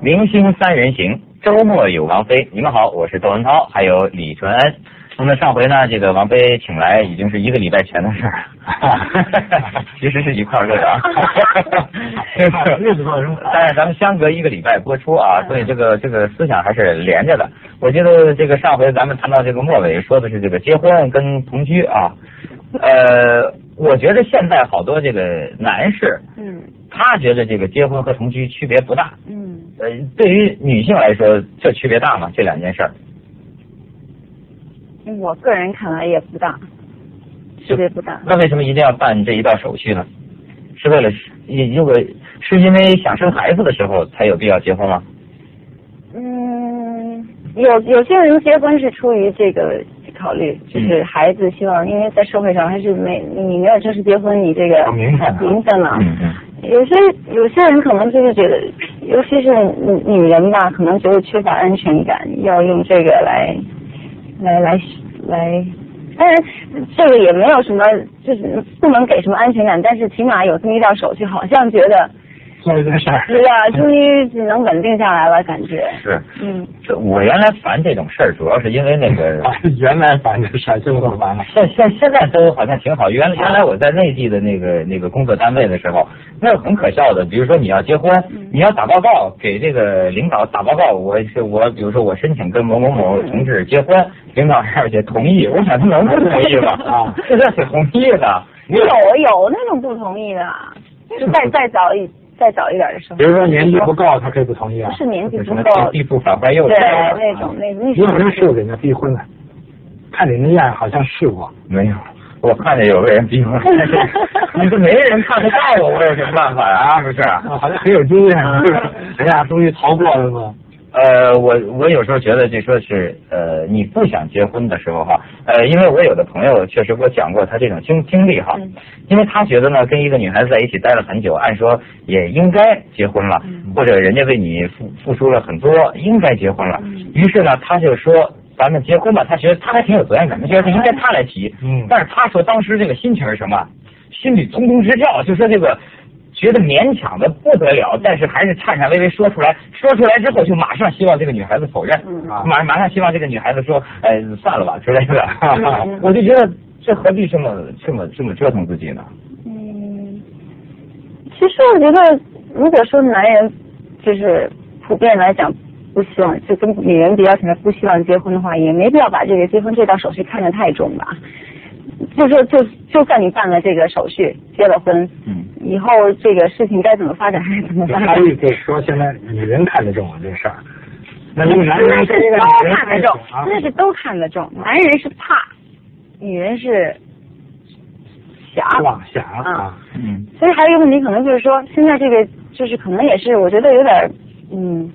明星三人行，周末有王菲。你们好，我是窦文涛，还有李纯恩。那么上回呢，这个王菲请来已经是一个礼拜前的事儿，其实是一块儿乐的啊。日子过生，但是咱们相隔一个礼拜播出啊，所以这个这个思想还是连着的。我记得这个上回咱们谈到这个末尾说的是这个结婚跟同居啊，呃，我觉得现在好多这个男士，嗯他觉得这个结婚和同居区别不大，嗯，呃，对于女性来说，这区别大吗？这两件事儿？我个人看来也不大，区别不大。那为什么一定要办这一道手续呢？是为了也如果是因为想生孩子的时候才有必要结婚吗？嗯，有有些人结婚是出于这个考虑，就是孩子希望，因为在社会上还是没你没有正式结婚，你这个有名分啊名分了。嗯嗯有些有些人可能就是觉得，尤其是女女人吧，可能觉得缺乏安全感，要用这个来来来来。当然，这个也没有什么，就是不能给什么安全感，但是起码有这么一道手续，好像觉得做一件事儿。是啊，终于是能稳定下来了，感觉。是。嗯，这我原来烦这种事儿，主要是因为那个 啊，原来烦这事儿，现在不烦了。现现现在都好像挺好。原来原来我在内地的那个那个工作单位的时候，那是很可笑的。比如说你要结婚，你要打报告给这个领导打报告，我是我，比如说我申请跟某某某同志结婚，领导而且同意，我想他能不同意吗？啊，现在是同意的。有有那种不同意的，就再再早一再早一点的时候。比如说年纪不够，他可以不同意啊不。是年纪什么不够，地步反怀幼对稚？那种那那你好像是给人家逼婚了，看你那样好像是我。没有，我看见有个人逼我，但 是你说没人看得到我，我有什么办法呀？啊，不是？啊，好像很有经验，是吧？哎呀，终于逃过了嘛。呃，我我有时候觉得，就说是呃，你不想结婚的时候哈，呃，因为我有的朋友确实给我讲过他这种经经历哈，嗯因为他觉得呢，跟一个女孩子在一起待了很久，按说也应该结婚了，嗯或者人家为你付付出了很多，应该结婚了。嗯于是呢，他就说咱们结婚吧，他觉得他还挺有责任感，他觉得应该他来提。嗯但是他说当时这个心情是什么？心里匆匆直跳，就说这个。觉得勉强的不得了，但是还是颤颤巍巍说出来。说出来之后，就马上希望这个女孩子否认，马马上希望这个女孩子说，哎，算了吧之类的。嗯我就觉得这何必这么这么这么折腾自己呢？嗯，其实我觉得，如果说男人就是普遍来讲不希望，就跟女人比较起来不希望结婚的话，也没必要把这个结婚这道手续看得太重吧。就说就就算你办了这个手续，结了婚，嗯，以后这个事情该怎么发展还是怎么发展还。有就是说，现在女人看得重啊这事儿，那那个男人是这个都看得重，啊，那是都看得重。男人是怕，女人是想。妄想啊，嗯所以还有一个问题，可能就是说，现在这个就是可能也是，我觉得有点嗯，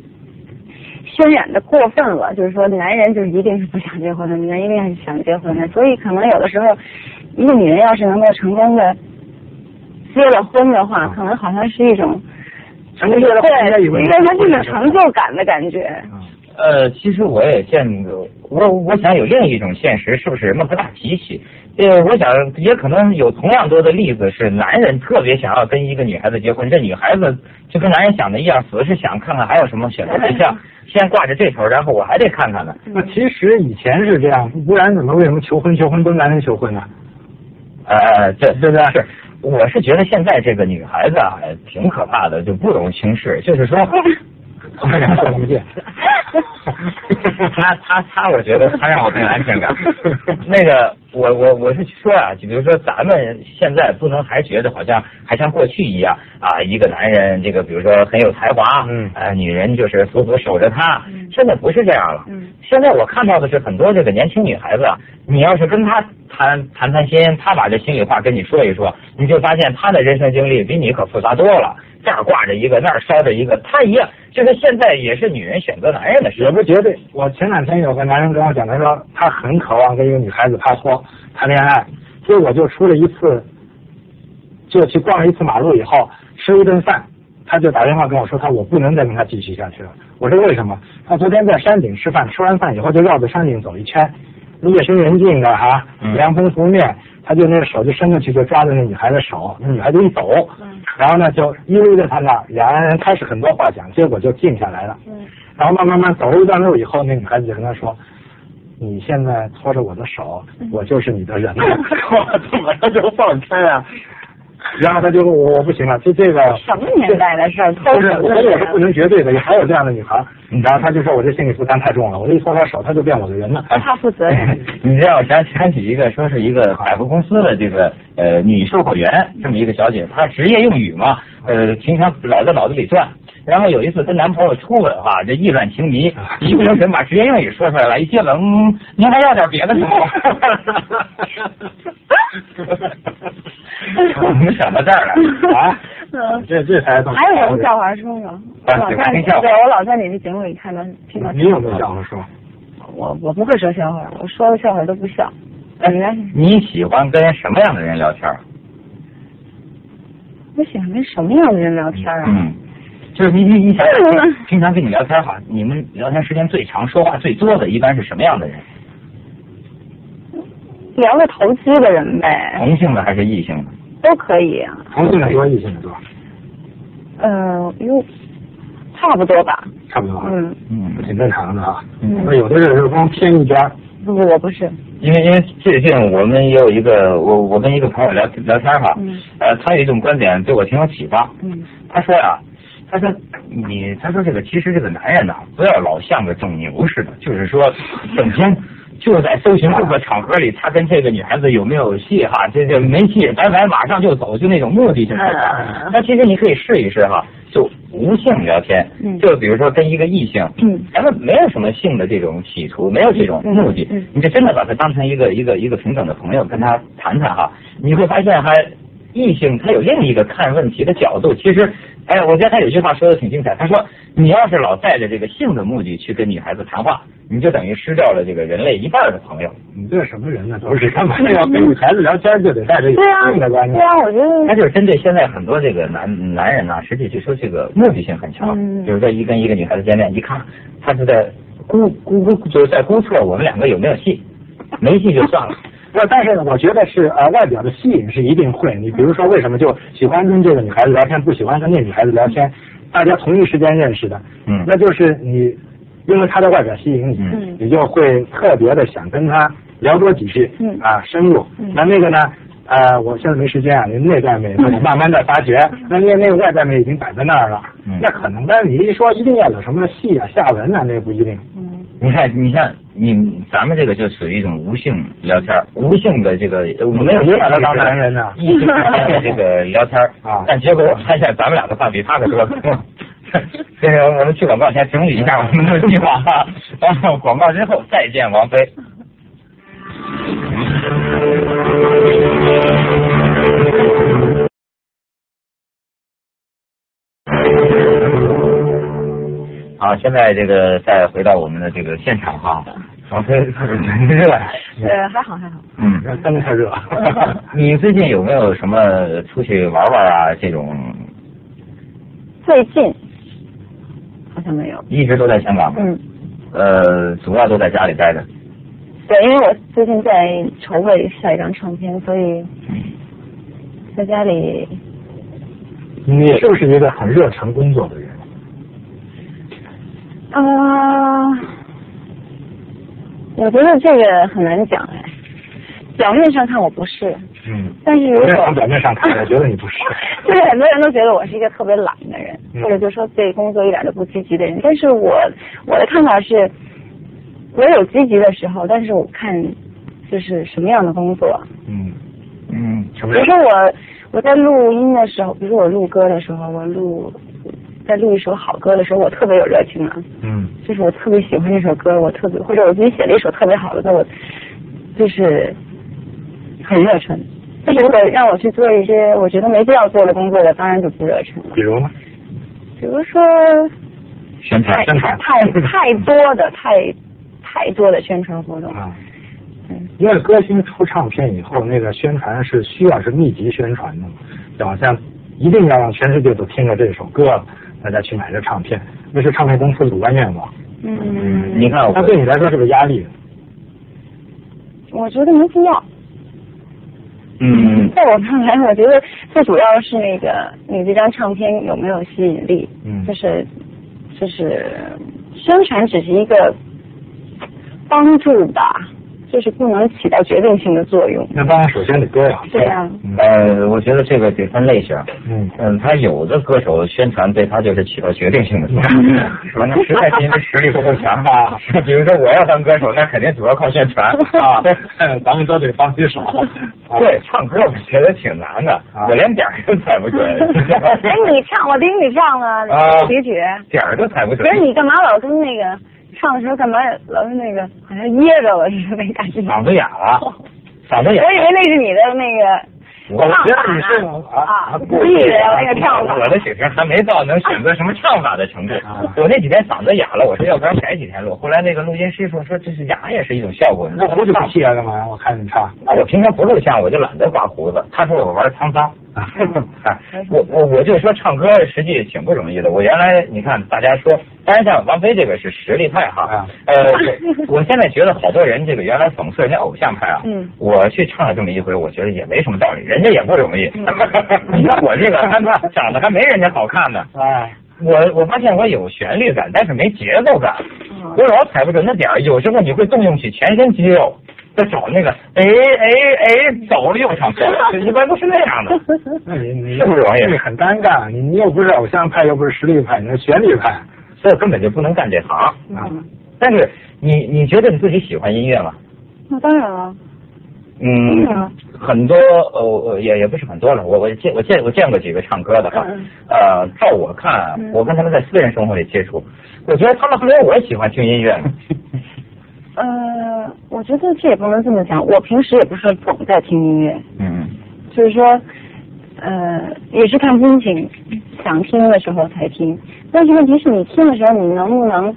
渲染的过分了。就是说，男人就是一定是不想结婚的，女人一定是想结婚的。所以可能有的时候，一个女人要是能够成功的结了婚的话，可能好像是一种成功了，对，应该说是一种成就感的感觉。呃，其实我也见过，我我想有另一种现实，是不是人们不大提起？呃，我想也可能有同样多的例子，是男人特别想要跟一个女孩子结婚，这女孩子就跟男人想的一样，死是想看看还有什么选择对象，先挂着这头，然后我还得看看呢。那其实以前是这样，不然怎么为什么求婚求婚都男人求婚呢？呃，这对不对？是，我是觉得现在这个女孩子啊，挺可怕的，就不容轻视。就是说，我俩说不见？他他他，我觉得他让我很有安全感。那个，我我我是说啊，就比如说咱们现在不能还觉得好像还像过去一样啊，一个男人这个比如说很有才华，嗯呃，女人就是死死守着他。现在不是这样了。嗯现在我看到的是很多这个年轻女孩子啊，你要是跟她谈谈谈心，她把这心里话跟你说一说，你就发现她的人生经历比你可复杂多了。这儿挂着一个，那儿烧着一个，他一样，就是现在也是女人选择男人的事也。不绝对。我前两天有个男人跟我讲，他说他很渴望跟一个女孩子拍拖、谈恋爱，结果就出了一次，就去逛了一次马路以后，吃一顿饭，他就打电话跟我说，他我不能再跟他继续下去了。我说为什么？他昨天在山顶吃饭，吃完饭以后就绕着山顶走一圈，夜深人静的哈，凉风拂面，他就那个手就伸过去就抓着那女孩的手，那女孩就一抖，嗯然后呢就依偎在他那儿，两个人开始很多话讲，结果就静下来了。嗯然后慢慢慢走了一段路以后，那女孩子就跟他说：“你现在拖着我的手，我就是你的人了。”我怎么着就放开啊？然后他就我我不行了，就这个什么年代的事儿？偷不是，手我也是不能绝对的，也还有这样的女孩然后他就说我这心理负担太重了，我这一搓他手，他就变我的人了。他负责任。你这让我想想起一个，说是一个百货公司的这个呃女售货员这么一个小姐，她职业用语嘛，呃，平常老在脑子里转。然后有一次跟男朋友初吻哈，这意乱情迷，一不留神把职业用语说出来了，一接吻，嗯，您还要点别的吗？我们想到这儿了啊嗯，这这才懂。还有什么笑话说说？老在对我老在你的节目里看到听到。你有没有笑话说？我我不会说笑话，我说的笑话都不笑。你喜欢跟什么样的人聊天？我喜欢跟什么样的人聊天啊？嗯，就是你你你想平常跟你聊天哈，你们聊天时间最长、说话最多的，一般是什么样的人？聊个投机的人呗，同性的还是异性的？都可以啊。同性的多，异性的多，呃，哟，差不多吧。差不多。嗯，嗯挺正常的啊。嗯那有的人是光偏一边儿，不，我不是。因为因为最近我们也有一个我我跟一个朋友聊聊天哈，嗯呃，他有一种观点对我挺有启发。嗯他说呀、他说你他说这个其实这个男人呐、不要老像个种牛似的，就是说整天就在搜寻各个场合里他跟这个女孩子有没有戏哈，这这没戏拜拜马上就走，就那种目的性。嗯那其实你可以试一试哈，就无性聊天，嗯就比如说跟一个异性，嗯咱们没有什么性的这种企图，没有这种目的，你就真的把他当成一个一个一个平等的朋友，跟他谈谈哈，你会发现还异性他有另一个看问题的角度。其实，哎，我觉得他有句话说的挺精彩，他说你要是老带着这个性的目的去跟女孩子谈话，你就等于失掉了这个人类一半的朋友。你这什么人呢？都是干嘛要跟女孩子聊天就得带着性的观念对？啊，我觉得他就是针对现在很多这个男男人啊、实际就说这个目的性很强，嗯比如说一跟一个女孩子见面，一看他是在估估估，就是在估测我们两个有没有戏，没戏就算了。那但是呢，我觉得是呃，外表的吸引是一定会。你比如说，为什么就喜欢跟这个女孩子聊天，不喜欢跟那女孩子聊天？大家同一时间认识的，嗯那就是你因为她的外表吸引你，嗯你就会特别的想跟她聊多几句，嗯啊，深入。嗯那那个呢？呃，我现在没时间啊，你内在美，你慢慢的发掘。那那那个外在美已经摆在那儿了，嗯那可能，但是你一说一定要有什么戏啊、下文啊，那不一定。嗯你看，你像你咱们这个就属于一种无性聊天，无性的这个我没有你把他当男人呢异性的这个聊天啊但结果我发现咱们俩的话比他的多。这个我们去广告前整理一下我们的计划啊，然后广告之后再见王菲。好，现在这个再回到我们的这个现场哈，热，呃，还好还好。嗯，真的太热。你最近有没有什么出去玩玩啊？这种最近好像没有。一直都在香港，嗯，呃，主要都在家里待着。对，因为我最近在筹备下一张唱片，所以在家里你是不是一个很热诚工作的人？啊、我觉得这个很难讲哎。表面上看我不是，嗯，但是如果从表面上看，我觉得你不是。就是很多人都觉得我是一个特别懒的人，嗯或者就说对工作一点都不积极的人。但是我我的看法是，我有积极的时候，但是我看就是什么样的工作。嗯，嗯，什么样比如？说我我在录音的时候，比如说我录歌的时候，我录在录一首好歌的时候，我特别有热情啊。嗯就是我特别喜欢这首歌，我特别或者我自己写了一首特别好的歌，我就是很热忱。但是如果让我去做一些我觉得没必要做的工作，我当然就不热忱了。比如呢？比如说宣传宣传太太 太多的太太多的宣传活动。啊，嗯，因为歌星出唱片以后，那个宣传是需要是密集宣传的好像一定要让全世界都听着这首歌，大家去买这唱片，那是唱片公司主观愿望。嗯，你看我那对你来说是个压力。我觉得没必要。嗯在我看来，我觉得最主要是那个你这张唱片有没有吸引力，嗯就是就是宣传只是一个帮助吧，就是不能起到决定性的作用。那当然，首先得歌呀。对啊嗯呃，我觉得这个得分类型。嗯嗯，他有的歌手宣传对他就是起到决定性的作用，是吧？那实在是因为实力不够强啊。比如说我要当歌手，那肯定主要靠宣传 啊。咱们都得放几首。对，唱歌我觉得挺难的，啊我连点儿都踩不准。哎，你唱，我听你唱了啊曲曲，点儿都踩不准可。是你干嘛老跟那个唱的时候干嘛老是那个好像噎着了似的没感觉？嗓子哑了，嗓子哑。我以为那是你的那个我觉得你是啊，故意的那个唱法。我的水平还没到能选择什么唱法的程度啊。我那几天嗓子哑了，我说要不然改几天录。后来那个录音师傅说这是哑也是一种效果。那胡子不剃啊？干嘛？我看你唱。那我平常不录像，我就懒得刮胡子。他说我玩沧桑。啊哎，我我我就说唱歌实际挺不容易的。我原来你看大家说，当然像王菲这个是实力派哈啊。呃，我我现在觉得好多人这个原来讽刺人家偶像派啊。嗯我去唱了这么一回，我觉得也没什么道理，人家也不容易。你看我这个还长得还没人家好看呢。哎，我我发现我有旋律感，但是没节奏感，嗯我老踩不准那点儿。有时候你会动用起全身肌肉，在找那个哎哎哎，走了又唱错了，一般都是那样的。那你 你是不容易你很尴尬，你你又不是偶像派，又不是实力派，你是旋律派所以根本就不能干这行。啊。嗯，但是你你觉得你自己喜欢音乐吗？那当然了。嗯嗯，很多呃呃也也不是很多了，我我见我见我见过几个唱歌的哈嗯，呃，照我看嗯，我跟他们在私人生活里接触，我觉得他们还没有我喜欢听音乐呢。呃，我觉得这也不能这么讲。我平时也不是总在听音乐，嗯就是说，呃，也是看心情，想听的时候才听。但是问题是你听的时候，你能不能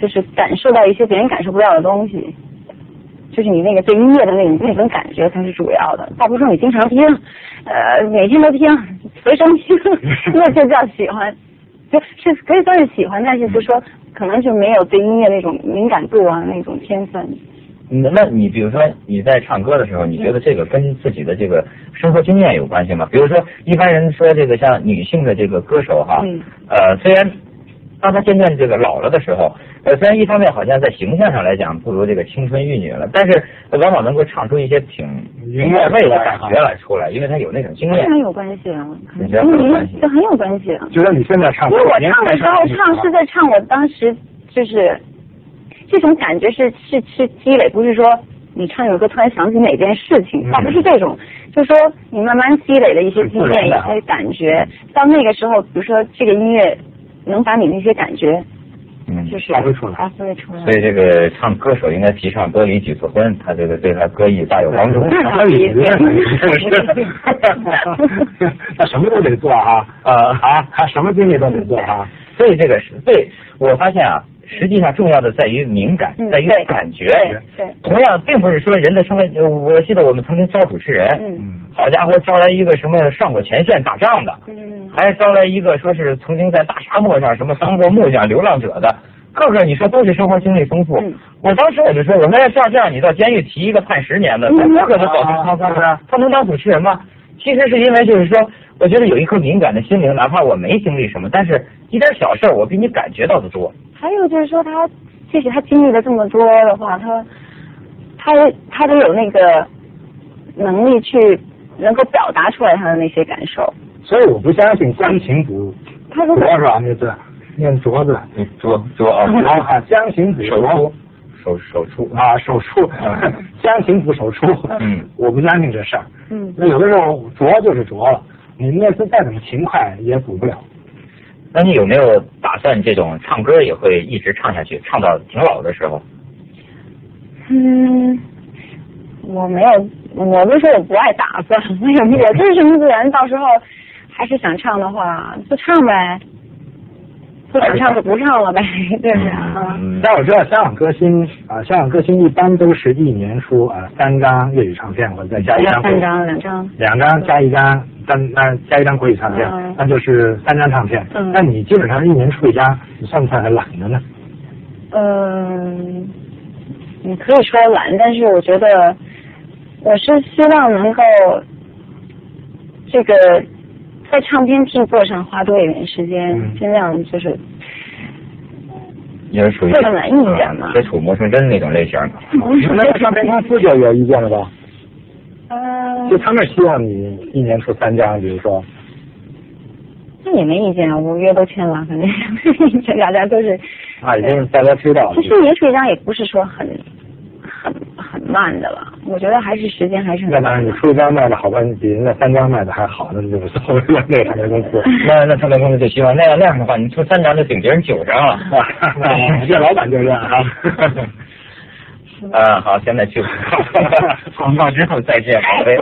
就是感受到一些别人感受不到的东西？就是你那个对音乐的那种那种感觉才是主要的。倒不是说你经常听，呃，每天都听，随身听，那就叫喜欢。就是可以算是喜欢，但是就说可能就没有对音乐那种敏感度啊，那种天分。那那你比如说你在唱歌的时候，你觉得这个跟自己的这个生活经验有关系吗？比如说一般人说这个像女性的这个歌手哈，嗯呃，虽然当她渐渐这个老了的时候，呃，虽然一方面好像在形象上来讲不如这个青春玉女了，但是往往能够唱出一些挺韵味的感觉来出来，因为她有那种经验非常有关系啊，你觉得很有关系就很有关系啊。觉得你现在唱歌，因为我唱的时候唱是在唱我当时就是这种感觉是是是积累，不是说你唱一首歌突然想起哪件事情，嗯。倒不是这种，就是说你慢慢积累的一些经验、一些感觉，到那个时候，比如说这个音乐能把你那些感觉嗯，就是发挥出来。发挥出来。所。以这个唱歌手应该提倡多离几次婚，他这个对他歌艺大有帮助。他什么都得做 啊。呃啊，他什么经历都得做啊。所以这个是对我发现啊，实际上重要的在于敏感，在于感觉。同样，并不是说人的生活。呃我记得我们曾经招主持人，好家伙，招来一个什么上过前线打仗的，嗯，还招来一个说是曾经在大沙漠上什么当过木匠、流浪者的，个个你说都是生活经历丰富。嗯我当时我就说，我说要这样这样，你到监狱提一个判十年的，嗯他个个都保持沧桑啊他能当主持人吗？其实是因为就是说，我觉得有一颗敏感的心灵，哪怕我没经历什么，但是一点小事儿我比你感觉到的多。还有就是说他，即使他经历了这么多的话，他他他都有那个能力去能够表达出来他的那些感受。所以我不相信将行补他如果拙是吧？那字念镯子你说说啊，啊，将行补手手术啊，手术，将行补手术。嗯，我不相信这事儿。嗯那有的时候拙就是拙了，你那次再怎么勤快也补不了。那你有没有打算这种唱歌也会一直唱下去，唱到挺老的时候？嗯，我没有，我不是说我不爱打算，没有，我就是顺其自然，到时候还是想唱的话就唱呗。不想唱就不唱了呗，对不对啊？嗯，但我知道香港歌星啊，香港歌星一般都是一年出啊三张粤语唱片，或者再加一张三张两张。两张加一张，单那加一张国语唱片，嗯那就是三张唱片。嗯那你基本上一年出一张，你算不算很懒的呢？嗯，你可以说懒，但是我觉得我是希望能够这个在唱片制作上花多一点时间，嗯尽量就是也是属于这个难一点嘛接触魔成真那种类型的。那个唱片公司就有意见了吧？呃就他们希望你一年出三张，比如说，那也没意见啊，我约都签了，反正 这大家都是。啊，已经大家知道了其。实也出一张也不是说很很很慢的了，我觉得还是时间还是很要不然你出一张卖的好吧，你比人家三张卖的还好，那就无所谓了。那个唱片公司，那那唱片公司就希望那样那样的话，你出三张就顶别人九张了。这老板就这样啊。啊，好，现在去广告之后再见，宝贝。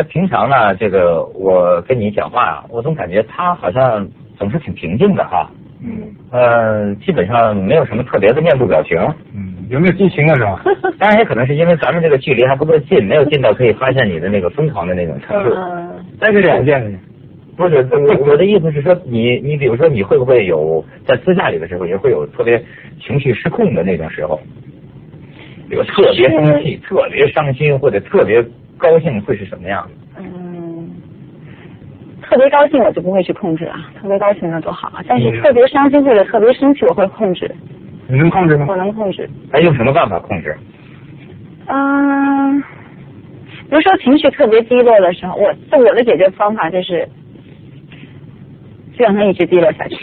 那平常呢，这个我跟你讲话啊，我总感觉他好像总是挺平静的哈，嗯呃，基本上没有什么特别的面部表情。嗯，有没有激情的时候？当然也可能是因为咱们这个距离还不够近，没有近到可以发现你的那个疯狂的那种程度。嗯，但是两件，不是，我我的意思是说，你你比如说，你会不会有在私下里的时候，也会有特别情绪失控的那种时候？比如特别生气、特别伤心或者特别高兴，会是什么样的？嗯，特别高兴我就不会去控制啊，特别高兴那多好啊。但是嗯特别伤心或者特别生气，我会控制，你能控制吗我？能控制。还用什么办法控制？嗯，比如说情绪特别低落的时候，我就我的解决方法就是，就让它一直低落下去。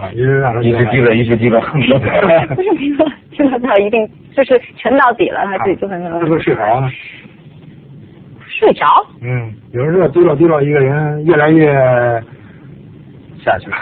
啊，一直让他一直低着，一直低落，恨不得不是低落，低落到一定就是沉到底了，他自己就很是不是睡着了？睡着。嗯，有时候低落低落，一个人越来越下去了。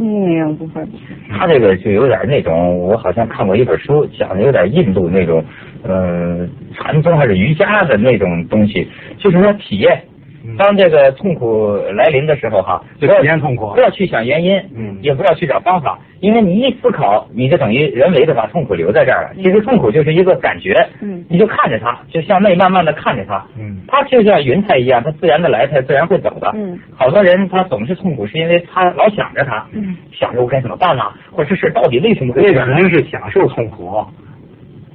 嗯，不会。他这个就有点那种，我好像看过一本书，讲的有点印度那种，呃，禅宗还是瑜伽的那种东西，就是说体验嗯。当这个痛苦来临的时候，哈，就不要体验痛苦。不要去想原因，嗯。也不要去找方法，因为你一思考，你就等于人为的把痛苦留在这儿了。其实痛苦就是一个感觉，嗯。你就看着它，就向内慢慢的看着它，嗯。它就像云彩一样，它自然的来，它自然会走的。嗯。好多人他总是痛苦，是因为他老想着它，嗯。想着我该怎么办呢？或者这事到底为什么会那这样？个人是享受痛苦，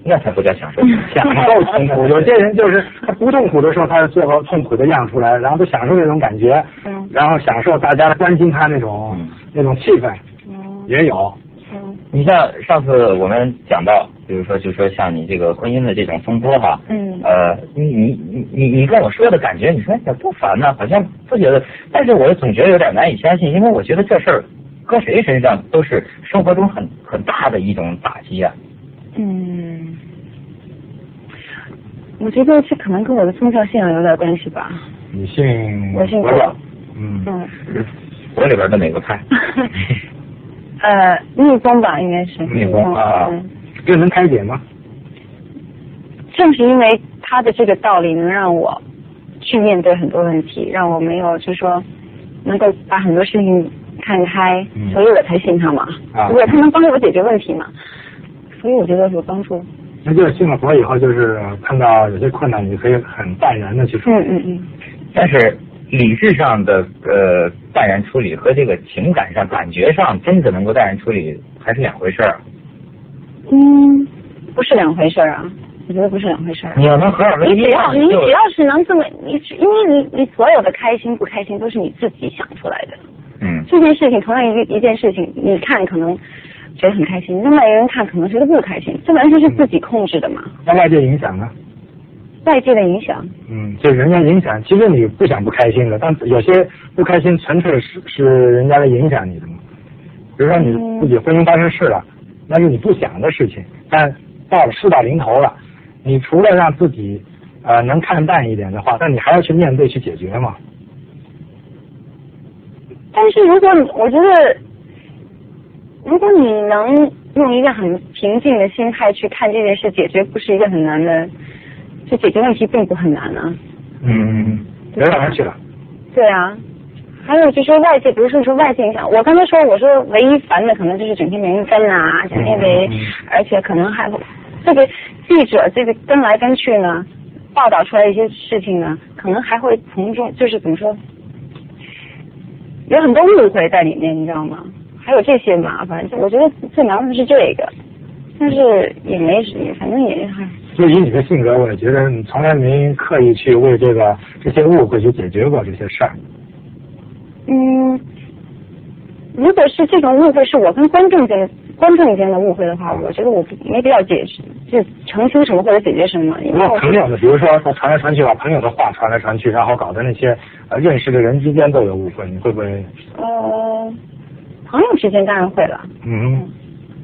那才不叫享受。享受痛苦。有些人就是他不痛苦的时候，他最后痛苦的样出来，然后他享受那种感觉，嗯然后享受大家关心他那种嗯那种气氛，嗯也有。嗯你像上次我们讲到，比如说，就说像你这个婚姻的这种风波哈，嗯呃，你你你你你跟我说的感觉，你说也不烦呢，好像不觉得，但是我总觉得有点难以相信，因为我觉得这事儿搁谁身上都是生活中很很大的一种打击啊。嗯，我觉得这可能跟我的宗教信仰有点关系吧。你信我信佛？嗯，嗯。我里边的哪个派？呃，密宗吧，应该是密宗啊嗯，这能开解吗？正是因为他的这个道理，能让我去面对很多问题，让我没有就是说能够把很多事情看开，嗯所以我才信他嘛。啊如果他能帮我解决问题嘛，所以我觉得有帮助。那就是信了佛以后，就是碰到有些困难，你可以很淡然的去处理。嗯嗯嗯，但是理智上的呃淡然处理和这个情感上、感觉上真的能够淡然处理还是两回事儿。嗯，不是两回事儿啊，我觉得不是两回事儿。你要能合二为一，你只要你只要是能这么，你只因为你你所有的开心不开心都是你自己想出来的。嗯这件事情同样一个一件事情，你看可能觉得很开心，那外一个人看可能觉得不开心，这完全是自己控制的嘛，那外界影响呢？外界的影响。嗯，就人家影响，其实你不想不开心的，但有些不开心纯粹是是人家来影响你的嘛。比如说你自己婚姻发生事了，那是你不想的事情，但到了事到临头了，你除了让自己呃能看淡一点的话，但你还要去面对去解决嘛。但是如果你我觉得，如果你能用一个很平静的心态去看这件事，解决不是一个很难的，就解决问题并不很难啊。嗯，聊到哪去了？对啊，还有就是说外界，比如说你说外界影响，我刚才说我说唯一烦的可能就是整天没人跟啊，整天得，而且可能还会这个记者这个跟来跟去呢，报道出来一些事情呢，可能还会从中就是怎么说，有很多误会在里面，你知道吗？还有这些麻烦，我觉得最麻烦的是这个，但是也没也反正也还。就以你的性格，我也觉得你从来没刻意去为这个这些误会去解决过这些事儿。嗯，如果是这种误会是我跟观众间的观众间的误会的话，我觉得我没必要解释，就澄清什么或者解决什么。因为朋友的，比如说他传来传去，把朋友的话传来传去，然后搞得那些呃认识的人之间都有误会，你会不会？呃，朋友之间当然会了。嗯。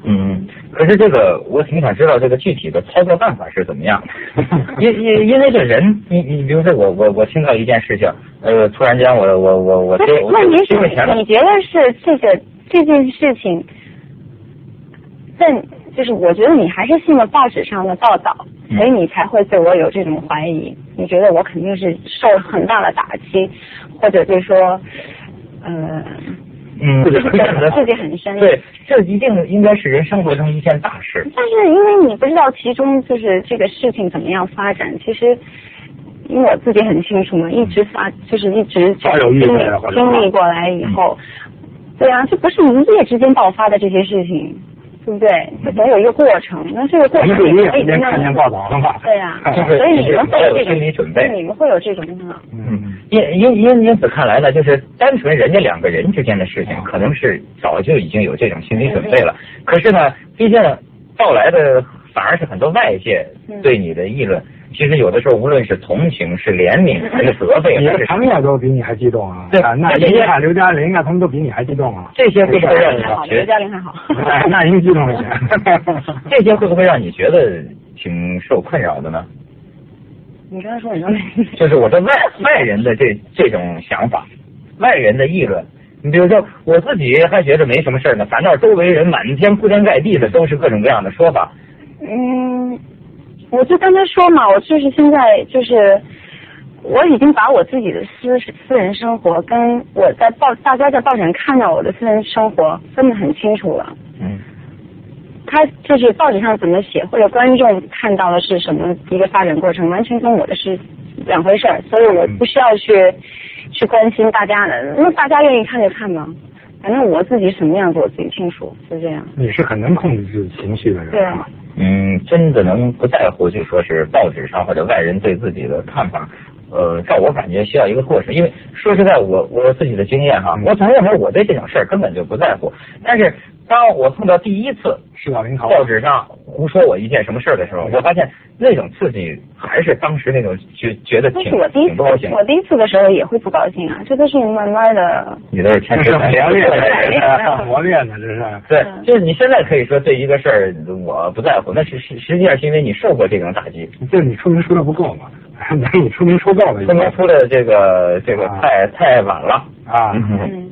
嗯，可是这个我挺想知道这个具体的操作办法是怎么样的，因因因为这人，你你比如说我我我听到一件事情，呃，突然间我我我我接我你是你觉得是这个这件事情，但就是我觉得你还是信了报纸上的报道，所以你才会对我有这种怀疑，你觉得我肯定是受很大的打击，或者就是说，呃。嗯，自己自己很深。对，这一定应该是人生活中一件大事。但是因为你不知道其中就是这个事情怎么样发展，其实因为我自己很清楚嘛，一直发就是一直经历经历过来以后，对啊，这不是一夜之间爆发的这些事情。对不对？这总有一个过程，那这个过程你也天看见报道了嘛？对呀，所以你们会有这种心理准备，你们会有这种嗯，因因因因此看来呢，就是单纯人家两个人之间的事情，可能是早就已经有这种心理准备了。可是呢，毕竟到来的反而是很多外界对你的议论。其实有的时候，无论是同情、是怜悯还是责备，你的朋友都比你还激动啊！对啊，那人家刘嘉玲啊，他们都比你还激动啊！这些会不会让你觉得刘嘉玲还好？那您激动一点。这些会不会让你觉得挺受困扰的呢？你刚才说什么就是我的外外人的这这种想法，外人的议论。你比如说，我自己还觉得没什么事呢，反倒周围人满天铺天盖地的都是各种各样的说法。嗯。我就刚才说嘛，我就是现在就是我已经把我自己的私私人生活跟我在报大家在报纸上看到我的私人生活分得很清楚了。嗯。他就是报纸上怎么写，或者观众看到的是什么一个发展过程，完全跟我的是两回事儿，所以我不需要去去关心大家的，那大家愿意看就看嘛。反正我自己什么样子我自己清楚，就这样。你是很能控制自己情绪的人。对啊。嗯，真的能不在乎就说是报纸上或者外人对自己的看法，呃，照我感觉需要一个过程。因为说实在，我我自己的经验哈，我总认为我对这种事儿根本就不在乎。但是当我碰到第一次是老领导报纸上胡说我一件什么事儿的时候，我发现那种刺激还是当时那种觉觉得挺挺不高兴。我第一次的时候也会不高兴啊，这都是慢慢的。你都是天生 磨练的，磨练的这是。对，就是你现在可以说对一个事儿我不在乎，那是实实际上是因为你受过这种打击，就是你出名出的不够嘛，你出名出够了，出名出的这个这个太太晚了啊。嗯。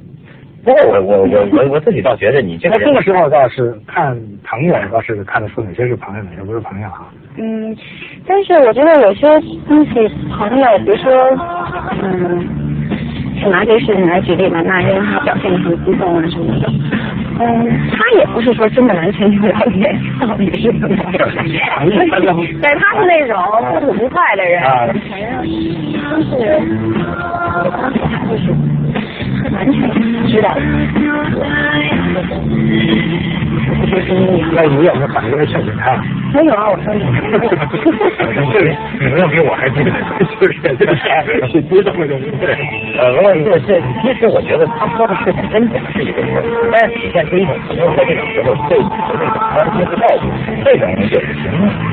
不过我我我我我自己倒觉得你这个这个时候倒是看朋友倒是看得出哪些是朋友，哪些不是朋友啊。嗯，但是我觉得有些东西朋友，比如说，嗯，拿这个事情来举例吧，那因为他表现的很激动啊什么的，嗯，他也不是说真的完全就了解到底是怎么回事，对，他是那种不吐不快的人，反正都是，他就是。完全知道。那你有没有反过来劝劝他？没有啊，我说你。这你们要比我还激动，就是这 个 是激动的，对。呃，这这，其实我觉得他说的事情真假是一个事，但是体现出一种朋友在这种时候对你的那种关心和照顾，这种就是行，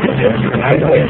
我觉得是很难得的。